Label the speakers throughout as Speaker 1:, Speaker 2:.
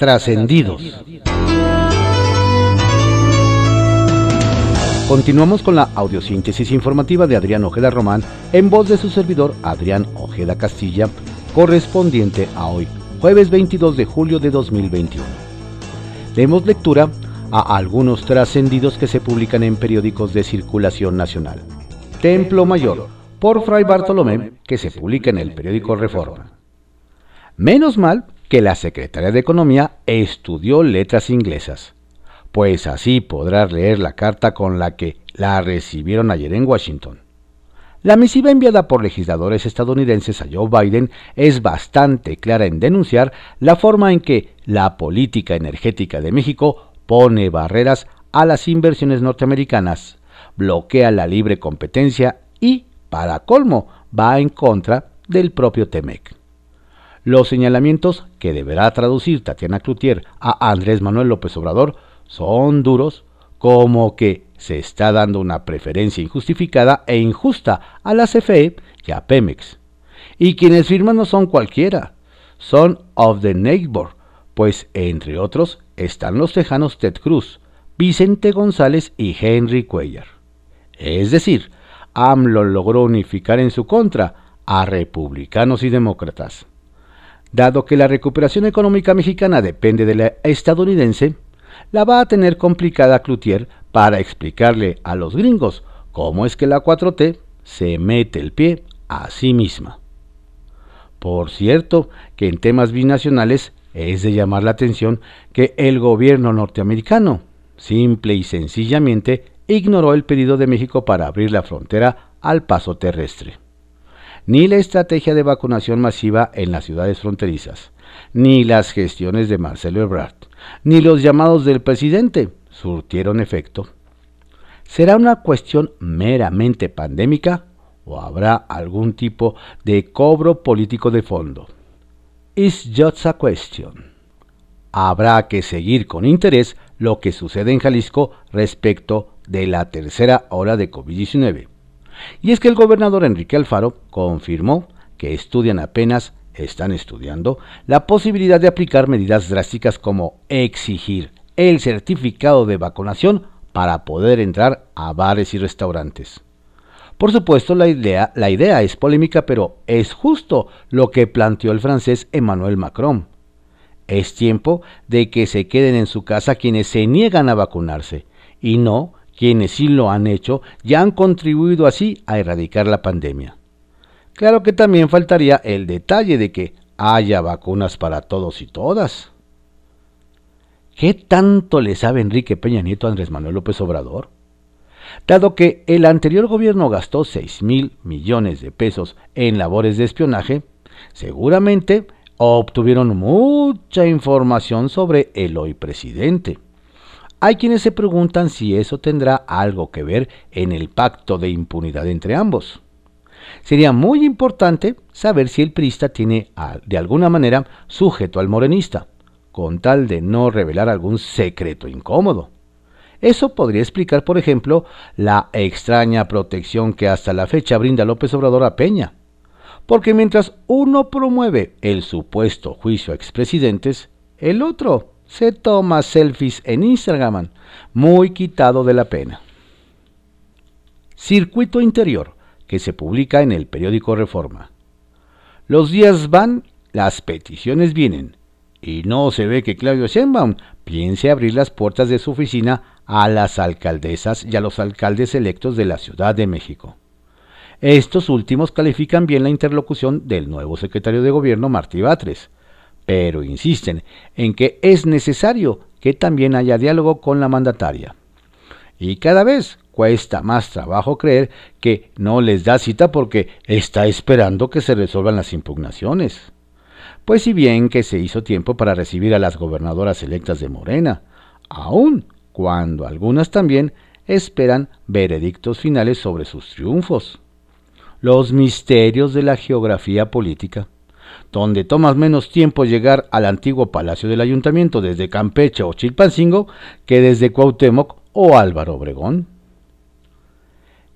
Speaker 1: Trascendidos. Continuamos con la audiosíntesis informativa de Adrián Ojeda Román en voz de su servidor Adrián Ojeda Castilla, correspondiente a hoy, jueves 22 de julio de 2021. Demos lectura a algunos trascendidos que se publican en periódicos de circulación nacional. Templo Mayor, por Fray Bartolomé, que se publica en el periódico Reforma. Menos mal que la Secretaría de Economía estudió letras inglesas pues así podrás leer la carta con la que la recibieron ayer en Washington. La misiva enviada por legisladores estadounidenses a Joe Biden es bastante clara en denunciar la forma en que la política energética de México pone barreras a las inversiones norteamericanas, bloquea la libre competencia y, para colmo, va en contra del propio TEMEC. Los señalamientos que deberá traducir Tatiana Cloutier a Andrés Manuel López Obrador son duros, como que se está dando una preferencia injustificada e injusta a la CFE y a Pemex. Y quienes firman no son cualquiera, son of the neighbor, pues entre otros están los tejanos Ted Cruz, Vicente González y Henry Cuellar. Es decir, AMLO logró unificar en su contra a republicanos y demócratas. Dado que la recuperación económica mexicana depende de la estadounidense, la va a tener complicada Cloutier para explicarle a los gringos cómo es que la 4T se mete el pie a sí misma. Por cierto, que en temas binacionales es de llamar la atención que el gobierno norteamericano, simple y sencillamente, ignoró el pedido de México para abrir la frontera al paso terrestre. Ni la estrategia de vacunación masiva en las ciudades fronterizas, ni las gestiones de Marcelo Ebrard, ni los llamados del presidente surtieron efecto. ¿Será una cuestión meramente pandémica o habrá algún tipo de cobro político de fondo? It's just a question. Habrá que seguir con interés lo que sucede en Jalisco respecto de la tercera ola de COVID-19. Y es que el gobernador Enrique Alfaro confirmó que estudian apenas están estudiando la posibilidad de aplicar medidas drásticas como exigir el certificado de vacunación para poder entrar a bares y restaurantes. Por supuesto, la idea, la idea es polémica, pero es justo lo que planteó el francés Emmanuel Macron. Es tiempo de que se queden en su casa quienes se niegan a vacunarse y no quienes sí lo han hecho y han contribuido así a erradicar la pandemia. Claro que también faltaría el detalle de que haya vacunas para todos y todas. ¿Qué tanto le sabe Enrique Peña Nieto a Andrés Manuel López Obrador? Dado que el anterior gobierno gastó 6 mil millones de pesos en labores de espionaje, seguramente obtuvieron mucha información sobre el hoy presidente. Hay quienes se preguntan si eso tendrá algo que ver en el pacto de impunidad entre ambos. Sería muy importante saber si el priista tiene de alguna manera sujeto al morenista, con tal de no revelar algún secreto incómodo. Eso podría explicar, por ejemplo, la extraña protección que hasta la fecha brinda López Obrador a Peña. Porque mientras uno promueve el supuesto juicio a expresidentes, el otro se toma selfies en Instagram, muy quitado de la pena. Circuito interior que se publica en el periódico Reforma. Los días van, las peticiones vienen, y no se ve que Claudio Sheinbaum piense abrir las puertas de su oficina a las alcaldesas y a los alcaldes electos de la Ciudad de México. Estos últimos califican bien la interlocución del nuevo secretario de Gobierno Martí Batres, pero insisten en que es necesario que también haya diálogo con la mandataria. Y cada vez cuesta más trabajo creer que no les da cita porque está esperando que se resuelvan las impugnaciones. Pues si bien que se hizo tiempo para recibir a las gobernadoras electas de Morena, aun cuando algunas también esperan veredictos finales sobre sus triunfos. Los misterios de la geografía política, donde toma menos tiempo llegar al antiguo palacio del ayuntamiento desde Campeche o Chilpancingo que desde Cuauhtémoc o Álvaro Obregón.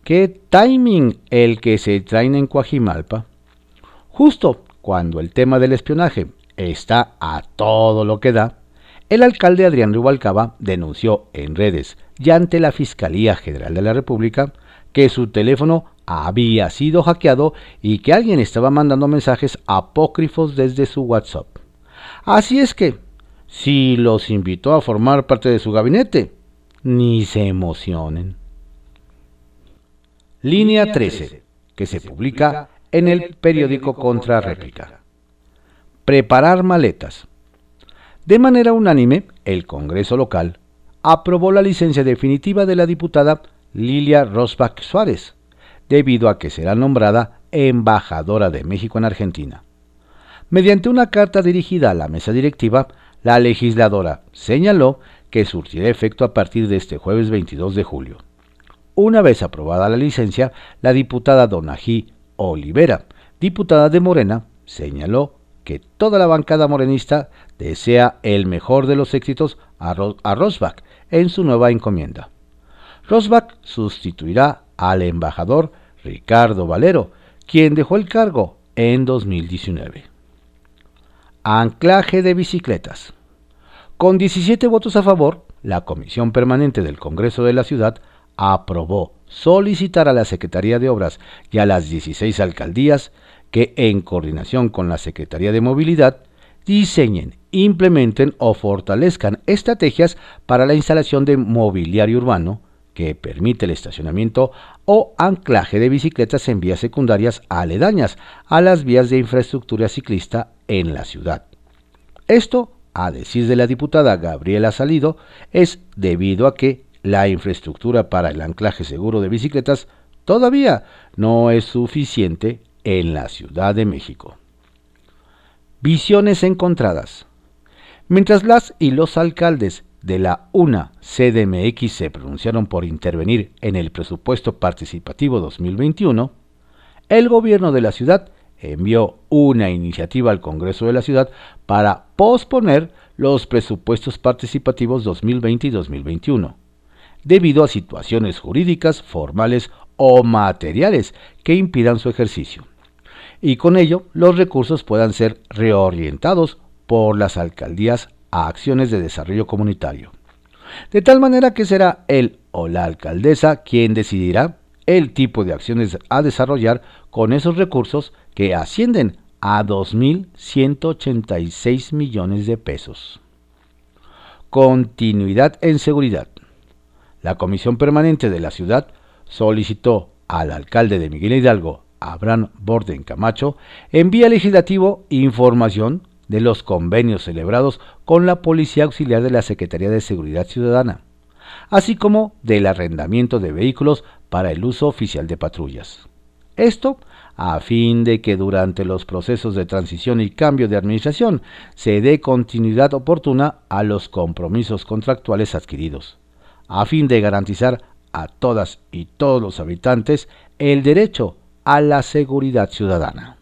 Speaker 1: ¿Qué timing el que se traen en Coajimalpa? Justo cuando el tema del espionaje está a todo lo que da, el alcalde Adrián Rubalcaba denunció en redes y ante la Fiscalía General de la República que su teléfono había sido hackeado y que alguien estaba mandando mensajes apócrifos desde su WhatsApp. Así es que, si los invitó a formar parte de su gabinete, ni se emocionen. Línea 13, que se publica en el periódico Contra Réplica. Preparar maletas. De manera unánime, el Congreso local aprobó la licencia definitiva de la diputada Lilia Rosbach Suárez, debido a que será nombrada embajadora de México en Argentina. Mediante una carta dirigida a la mesa directiva, la legisladora señaló que surtirá efecto a partir de este jueves 22 de julio. Una vez aprobada la licencia, la diputada Donají Olivera, diputada de Morena, señaló que toda la bancada morenista desea el mejor de los éxitos a, Rosbach en su nueva encomienda. Rosbach sustituirá al embajador Ricardo Valero, quien dejó el cargo en 2019. Anclaje de bicicletas. Con 17 votos a favor, la Comisión Permanente del Congreso de la Ciudad aprobó solicitar a la Secretaría de Obras y a las 16 alcaldías que, en coordinación con la Secretaría de Movilidad, diseñen, implementen o fortalezcan estrategias para la instalación de mobiliario urbano que permite el estacionamiento o anclaje de bicicletas en vías secundarias aledañas a las vías de infraestructura ciclista en la ciudad. Esto, a decir de la diputada Gabriela Salido, es debido a que la infraestructura para el anclaje seguro de bicicletas todavía no es suficiente en la Ciudad de México. Visiones encontradas. Mientras las y los alcaldes de la UNA CDMX se pronunciaron por intervenir en el presupuesto participativo 2021, el gobierno de la ciudad envió una iniciativa al Congreso de la ciudad para posponer los presupuestos participativos 2020 y 2021, debido a situaciones jurídicas, formales o materiales que impidan su ejercicio, y con ello los recursos puedan ser reorientados por las alcaldías a acciones de desarrollo comunitario. De tal manera que será él o la alcaldesa quien decidirá el tipo de acciones a desarrollar con esos recursos que ascienden a 2.186 millones de pesos. Continuidad en seguridad. La Comisión Permanente de la Ciudad solicitó al alcalde de Miguel Hidalgo, Abraham Borden Camacho, en vía legislativo información de los convenios celebrados con la Policía Auxiliar de la Secretaría de Seguridad Ciudadana, así como del arrendamiento de vehículos para el uso oficial de patrullas. Esto a fin de que durante los procesos de transición y cambio de administración se dé continuidad oportuna a los compromisos contractuales adquiridos, a fin de garantizar a todas y todos los habitantes el derecho a la seguridad ciudadana.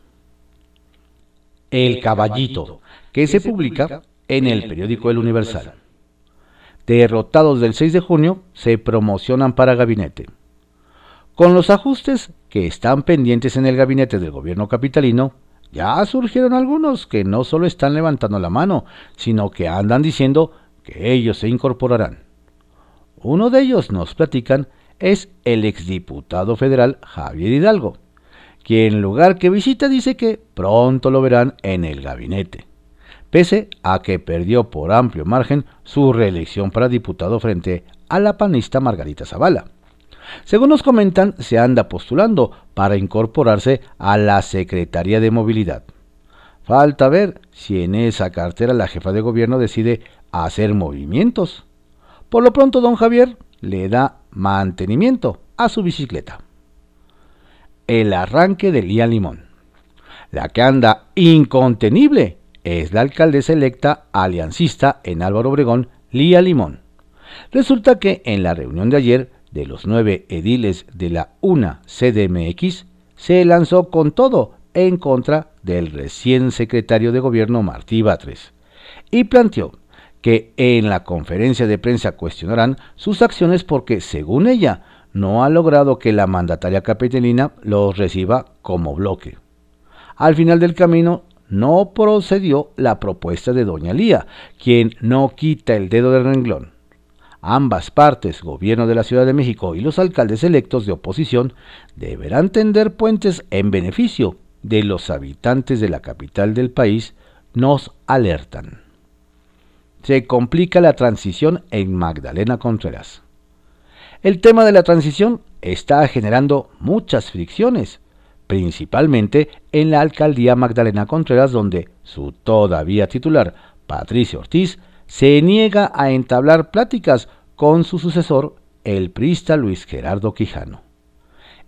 Speaker 1: El Caballito, que se publica en el periódico El Universal. Derrotados del 6 de junio se promocionan para gabinete. Con los ajustes que están pendientes en el gabinete del gobierno capitalino, ya surgieron algunos que no solo están levantando la mano, sino que andan diciendo que ellos se incorporarán. Uno de ellos, nos platican, es el exdiputado federal Javier Hidalgo, quien lugar que visita dice que pronto lo verán en el gabinete, pese a que perdió por amplio margen su reelección para diputado frente a la panista Margarita Zavala. Según nos comentan, se anda postulando para incorporarse a la Secretaría de Movilidad. Falta ver si en esa cartera la jefa de gobierno decide hacer movimientos. Por lo pronto, don Javier le da mantenimiento a su bicicleta el arranque de Lía Limón. La que anda incontenible es la alcaldesa electa aliancista en Álvaro Obregón, Lía Limón. Resulta que en la reunión de ayer de los nueve ediles de la UNA CDMX se lanzó con todo en contra del recién secretario de gobierno Martí Batres y planteó que en la conferencia de prensa cuestionarán sus acciones porque, según ella, no ha logrado que la mandataria capitalina los reciba como bloque. Al final del camino no procedió la propuesta de doña Lía, quien no quita el dedo del renglón. Ambas partes, gobierno de la Ciudad de México y los alcaldes electos de oposición, deberán tender puentes en beneficio de los habitantes de la capital del país, nos alertan. Se complica la transición en Magdalena Contreras. El tema de la transición está generando muchas fricciones, principalmente en la alcaldía Magdalena Contreras, donde su todavía titular, Patricio Ortiz, se niega a entablar pláticas con su sucesor, el priista Luis Gerardo Quijano.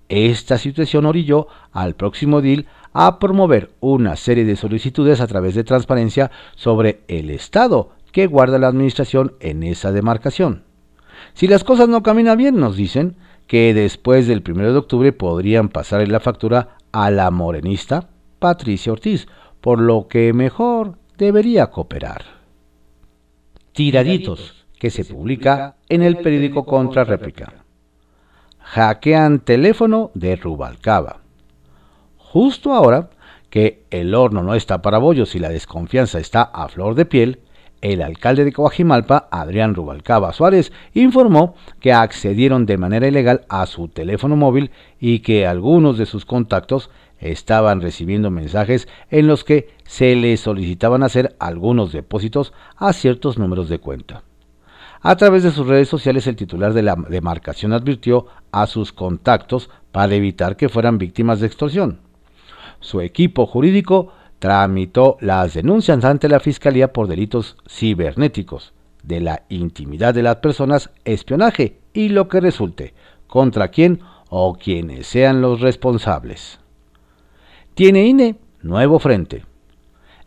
Speaker 1: Esta situación orilló al próximo DIL a promover una serie de solicitudes a través de transparencia sobre el estado que guarda la administración en esa demarcación. Si las cosas no caminan bien, nos dicen, que después del 1 de octubre podrían pasar la factura a la morenista Patricia Ortiz, por lo que mejor debería cooperar. Tiraditos, que se publica en el periódico Contra Réplica. Hackean teléfono de Rubalcaba. Justo ahora que el horno no está para bollos y la desconfianza está a flor de piel, el alcalde de Coajimalpa, Adrián Rubalcaba Suárez, informó que accedieron de manera ilegal a su teléfono móvil y que algunos de sus contactos estaban recibiendo mensajes en los que se les solicitaban hacer algunos depósitos a ciertos números de cuenta. A través de sus redes sociales, el titular de la demarcación advirtió a sus contactos para evitar que fueran víctimas de extorsión. Su equipo jurídico tramitó las denuncias ante la Fiscalía por delitos cibernéticos, de la intimidad de las personas, espionaje y lo que resulte, contra quien o quienes sean los responsables. Tiene INE nuevo frente.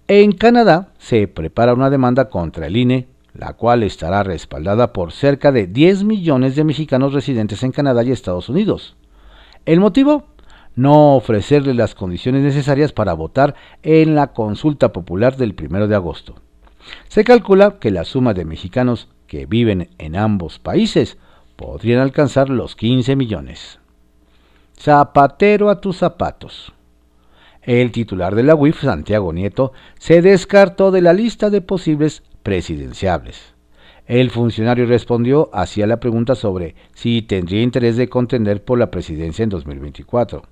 Speaker 1: En Canadá se prepara una demanda contra el INE, la cual estará respaldada por cerca de 10 millones de mexicanos residentes en Canadá y Estados Unidos. ¿El motivo? No ofrecerle las condiciones necesarias para votar en la consulta popular del 1 de agosto. Se calcula que la suma de mexicanos que viven en ambos países podrían alcanzar los 15 millones. Zapatero a tus zapatos. El titular de la UIF, Santiago Nieto, se descartó de la lista de posibles presidenciables. El funcionario respondió hacia la pregunta sobre si tendría interés de contender por la presidencia en 2024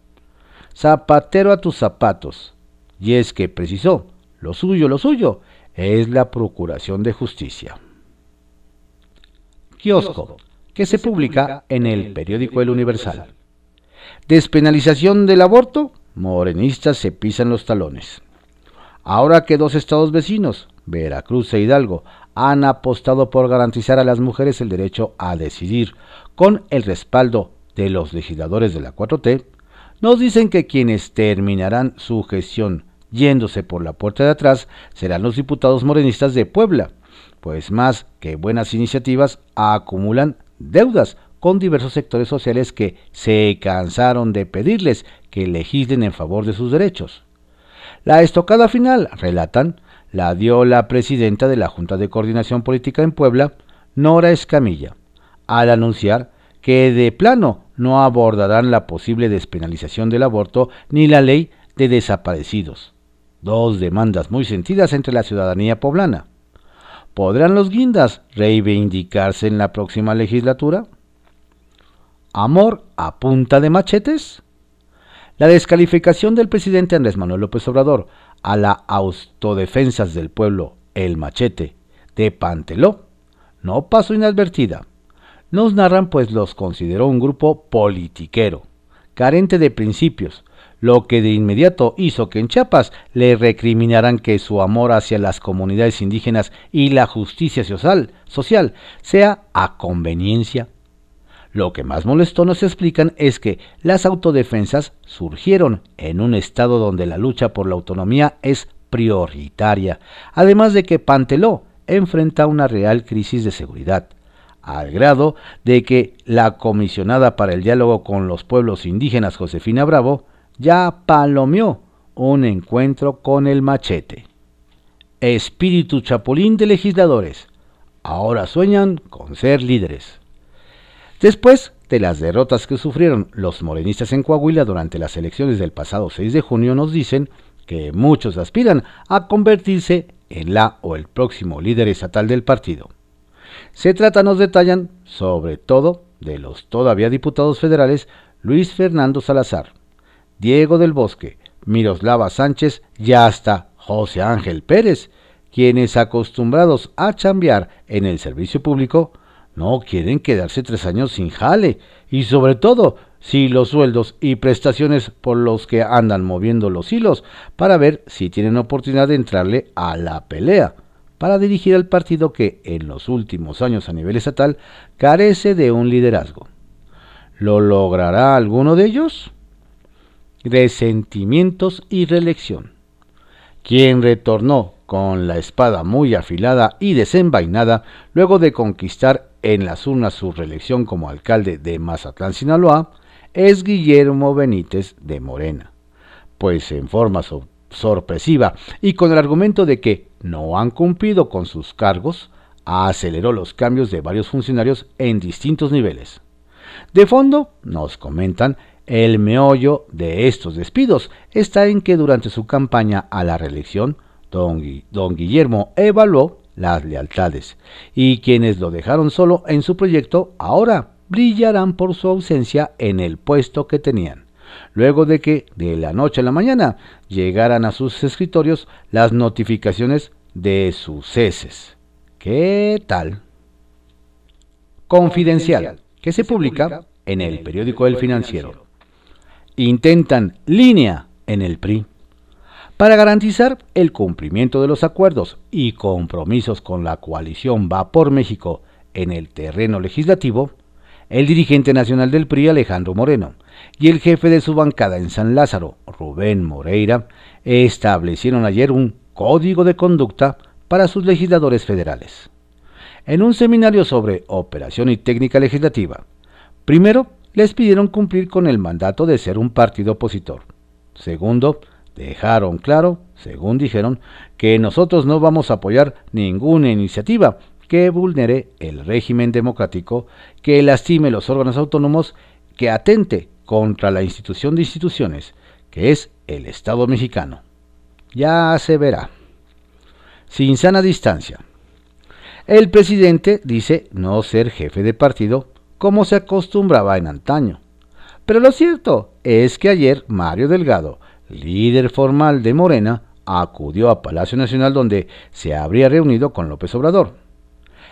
Speaker 1: zapatero a tus zapatos. Y es que precisó, lo suyo, lo suyo, es la procuración de justicia. Kiosco, que se publica en el periódico El Universal. Despenalización del aborto, morenistas se pisan los talones. Ahora que dos estados vecinos, Veracruz e Hidalgo, han apostado por garantizar a las mujeres el derecho a decidir con el respaldo de los legisladores de la 4T, nos dicen que quienes terminarán su gestión yéndose por la puerta de atrás serán los diputados morenistas de Puebla, pues más que buenas iniciativas acumulan deudas con diversos sectores sociales que se cansaron de pedirles que legislen en favor de sus derechos. La estocada final, relatan, la dio la presidenta de la Junta de Coordinación Política en Puebla, Nora Escamilla, al anunciar que de plano no abordarán la posible despenalización del aborto ni la ley de desaparecidos. Dos demandas muy sentidas entre la ciudadanía poblana. ¿Podrán los guindas reivindicarse en la próxima legislatura? ¿Amor a punta de machetes? La descalificación del presidente Andrés Manuel López Obrador a la autodefensas del pueblo, el machete, de Panteló, no pasó inadvertida nos narran pues los consideró un grupo politiquero, carente de principios, lo que de inmediato hizo que en Chiapas le recriminaran que su amor hacia las comunidades indígenas y la justicia social, sea a conveniencia. Lo que más molestó nos explican es que las autodefensas surgieron en un estado donde la lucha por la autonomía es prioritaria, además de que Panteló enfrenta una real crisis de seguridad al grado de que la comisionada para el diálogo con los pueblos indígenas Josefina Bravo ya palomeó un encuentro con el machete. Espíritu chapulín de legisladores. Ahora sueñan con ser líderes. Después de las derrotas que sufrieron los morenistas en Coahuila durante las elecciones del pasado 6 de junio, nos dicen que muchos aspiran a convertirse en la o el próximo líder estatal del partido. Se trata, nos detallan, sobre todo de los todavía diputados federales Luis Fernando Salazar, Diego del Bosque, Miroslava Sánchez y hasta José Ángel Pérez, quienes acostumbrados a chambear en el servicio público, no quieren quedarse tres años sin jale y sobre todo si los sueldos y prestaciones por los que andan moviendo los hilos para ver si tienen oportunidad de entrarle a la pelea para dirigir al partido que en los últimos años a nivel estatal carece de un liderazgo. ¿Lo logrará alguno de ellos? Resentimientos y reelección. Quien retornó con la espada muy afilada y desenvainada luego de conquistar en las urnas su reelección como alcalde de Mazatlán, Sinaloa, es Guillermo Benítez de Morena, pues en forma sorpresiva y con el argumento de que no han cumplido con sus cargos, aceleró los cambios de varios funcionarios en distintos niveles. De fondo, nos comentan, el meollo de estos despidos está en que durante su campaña a la reelección, don, Guillermo evaluó las lealtades y quienes lo dejaron solo en su proyecto ahora brillarán por su ausencia en el puesto que tenían, luego de que de la noche a la mañana llegaran a sus escritorios las notificaciones de sus ceses. ¿Qué tal? Confidencial, que se publica en el periódico El Financiero. Intentan línea en el PRI. Para garantizar el cumplimiento de los acuerdos y compromisos con la coalición Va por México en el terreno legislativo, el dirigente nacional del PRI, Alejandro Moreno, y el jefe de su bancada en San Lázaro, Rubén Moreira, establecieron ayer un código de conducta para sus legisladores federales. En un seminario sobre operación y técnica legislativa, primero les pidieron cumplir con el mandato de ser un partido opositor. Segundo, dejaron claro, según dijeron, que nosotros no vamos a apoyar ninguna iniciativa que vulnere el régimen democrático, que lastime los órganos autónomos, que atente contra la institución de instituciones, que es el Estado mexicano. Ya se verá. Sin sana distancia. El presidente dice no ser jefe de partido como se acostumbraba en antaño. Pero lo cierto es que ayer Mario Delgado, líder formal de Morena, acudió a Palacio Nacional donde se habría reunido con López Obrador.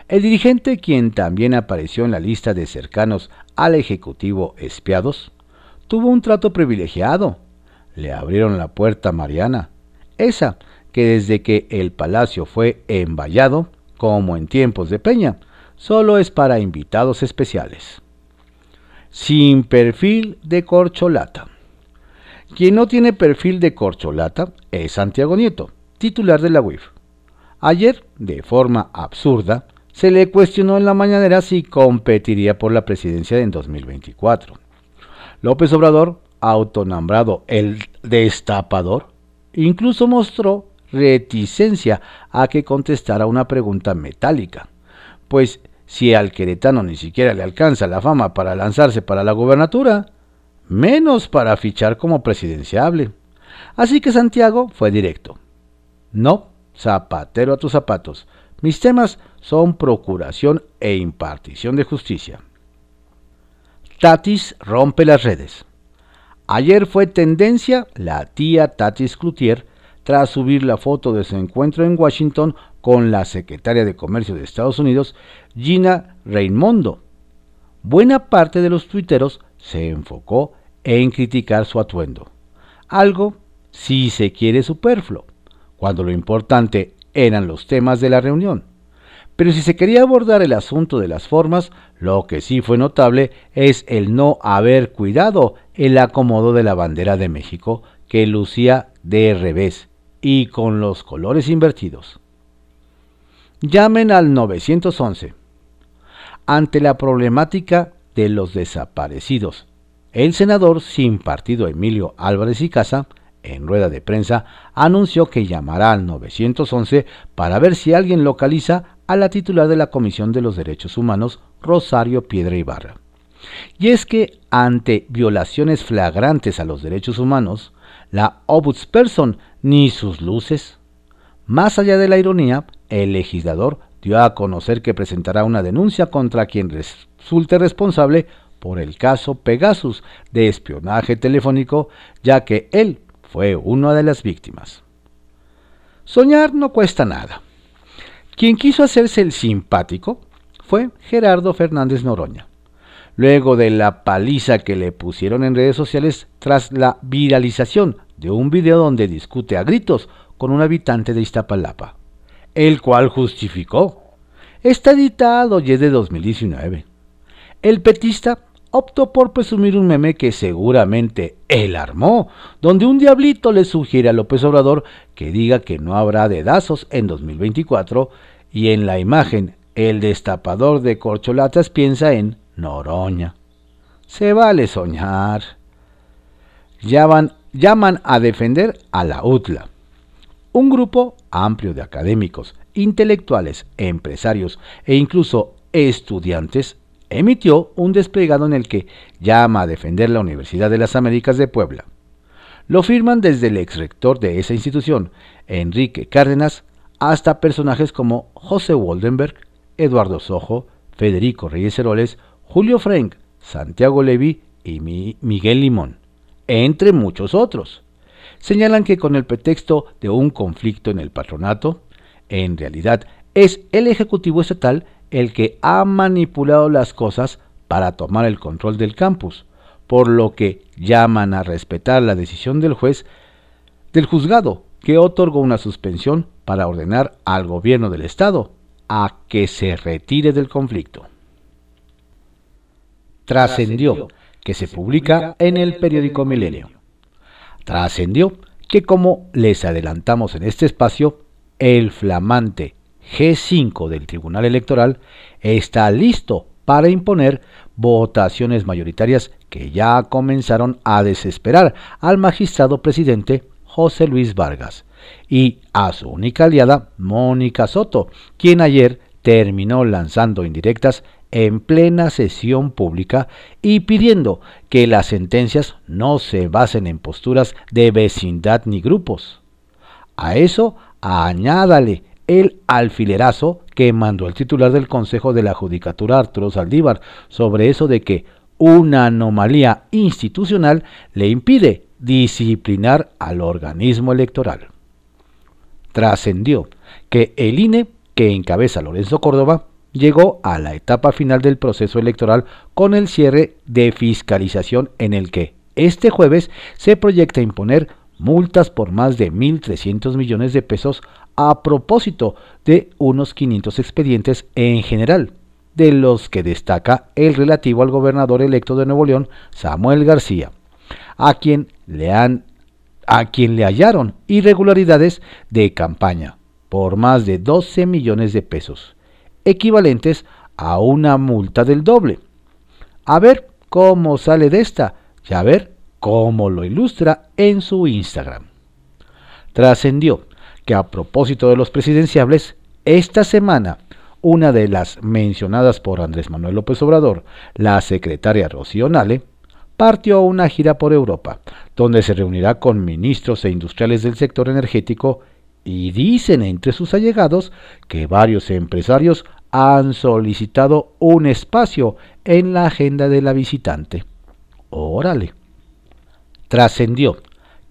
Speaker 1: El dirigente, quien también apareció en la lista de cercanos al Ejecutivo espiados, tuvo un trato privilegiado. Le abrieron la puerta a Mariana, esa que desde que el palacio fue envallado, como en tiempos de Peña, solo es para invitados especiales. Sin perfil de corcholata. Quien no tiene perfil de corcholata es Santiago Nieto, titular de la UIF. Ayer, de forma absurda, se le cuestionó en la mañanera si competiría por la presidencia en 2024. López Obrador, autonombrado el destapador, incluso mostró reticencia a que contestara una pregunta metálica, pues si al queretano ni siquiera le alcanza la fama para lanzarse para la gubernatura, menos para fichar como presidenciable. Así que Santiago fue directo. No, zapatero a tus zapatos. Mis temas son procuración e impartición de justicia. Tatis rompe las redes. Ayer fue tendencia la tía Tatis Cloutier tras subir la foto de su encuentro en Washington con la secretaria de Comercio de Estados Unidos, Gina Raimondo. Buena parte de los tuiteros se enfocó en criticar su atuendo. Algo, si se quiere, superfluo, cuando lo importante eran los temas de la reunión. Pero si se quería abordar el asunto de las formas, lo que sí fue notable es el no haber cuidado el acomodo de la bandera de México, que lucía de revés y con los colores invertidos. Llamen al 911. Ante la problemática de los desaparecidos, el senador sin partido Emilio Álvarez y Casa en rueda de prensa, anunció que llamará al 911 para ver si alguien localiza a la titular de la Comisión de los Derechos Humanos, Rosario Piedra Ibarra. Y es que ante violaciones flagrantes a los derechos humanos, la Ombudsperson ni sus luces. Más allá de la ironía, el legislador dio a conocer que presentará una denuncia contra quien resulte responsable por el caso Pegasus de espionaje telefónico, ya que él fue una de las víctimas. Soñar no cuesta nada. Quien quiso hacerse el simpático fue Gerardo Fernández Noroña, luego de la paliza que le pusieron en redes sociales tras la viralización de un video donde discute a gritos con un habitante de Iztapalapa, el cual justificó. Está editado y es de 2019. El petista optó por presumir un meme que seguramente él armó, donde un diablito le sugiere a López Obrador que diga que no habrá dedazos en 2024 y en la imagen el destapador de corcholatas piensa en Noroña. Se vale soñar. Llaman, llaman a defender a la UTLA. Un grupo amplio de académicos, intelectuales, empresarios e incluso estudiantes emitió un desplegado en el que llama a defender la Universidad de las Américas de Puebla. Lo firman desde el ex rector de esa institución, Enrique Cárdenas, hasta personajes como José Waldenberg, Eduardo Sojo, Federico Reyes Heroles, Julio Frank, Santiago Levi y Miguel Limón, entre muchos otros. Señalan que con el pretexto de un conflicto en el patronato, en realidad es el Ejecutivo Estatal el que ha manipulado las cosas para tomar el control del campus, por lo que llaman a respetar la decisión del juez del juzgado que otorgó una suspensión para ordenar al gobierno del Estado a que se retire del conflicto. Trascendió que se publica en el periódico Milenio. Trascendió que como les adelantamos en este espacio, el flamante G5 del Tribunal Electoral está listo para imponer votaciones mayoritarias que ya comenzaron a desesperar al magistrado presidente José Luis Vargas y a su única aliada Mónica Soto, quien ayer terminó lanzando indirectas en plena sesión pública y pidiendo que las sentencias no se basen en posturas de vecindad ni grupos. A eso añádale el alfilerazo que mandó el titular del Consejo de la Judicatura Arturo Saldívar sobre eso de que una anomalía institucional le impide disciplinar al organismo electoral. Trascendió que el INE, que encabeza Lorenzo Córdoba, llegó a la etapa final del proceso electoral con el cierre de fiscalización en el que este jueves se proyecta imponer multas por más de 1.300 millones de pesos a propósito de unos 500 expedientes en general, de los que destaca el relativo al gobernador electo de Nuevo León, Samuel García a quien le han a quien le hallaron irregularidades de campaña por más de 12 millones de pesos, equivalentes a una multa del doble. A ver cómo sale de esta y a ver cómo lo ilustra en su Instagram. Trascendió que a propósito de los presidenciables, esta semana una de las mencionadas por Andrés Manuel López Obrador, la secretaria Rocío Nale, partió a una gira por Europa, donde se reunirá con ministros e industriales del sector energético y dicen entre sus allegados que varios empresarios han solicitado un espacio en la agenda de la visitante. Órale. Trascendió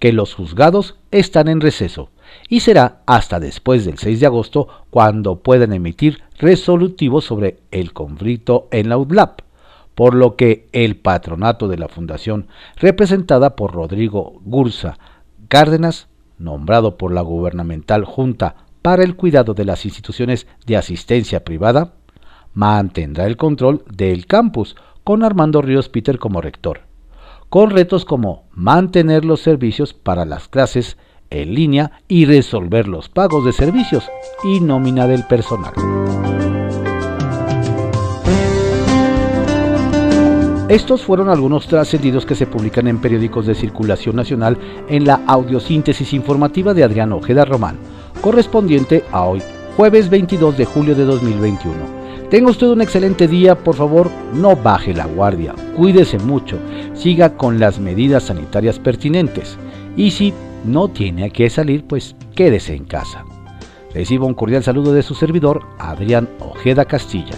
Speaker 1: que los juzgados están en receso y será hasta después del 6 de agosto cuando puedan emitir resolutivos sobre el conflicto en la UDLAP por lo que el patronato de la fundación, representada por Rodrigo Gursa Cárdenas, nombrado por la gubernamental Junta para el cuidado de las instituciones de asistencia privada, mantendrá el control del campus con Armando Ríos Peter como rector, con retos como mantener los servicios para las clases en línea y resolver los pagos de servicios y nómina del personal. Estos fueron algunos trascendidos que se publican en periódicos de circulación nacional en la audiosíntesis informativa de Adrián Ojeda Román, correspondiente a hoy, jueves 22 de julio de 2021. Tenga usted un excelente día, por favor, no baje la guardia, cuídese mucho, siga con las medidas sanitarias pertinentes y si no tiene que salir, pues quédese en casa. Recibo un cordial saludo de su servidor, Adrián Ojeda Castilla.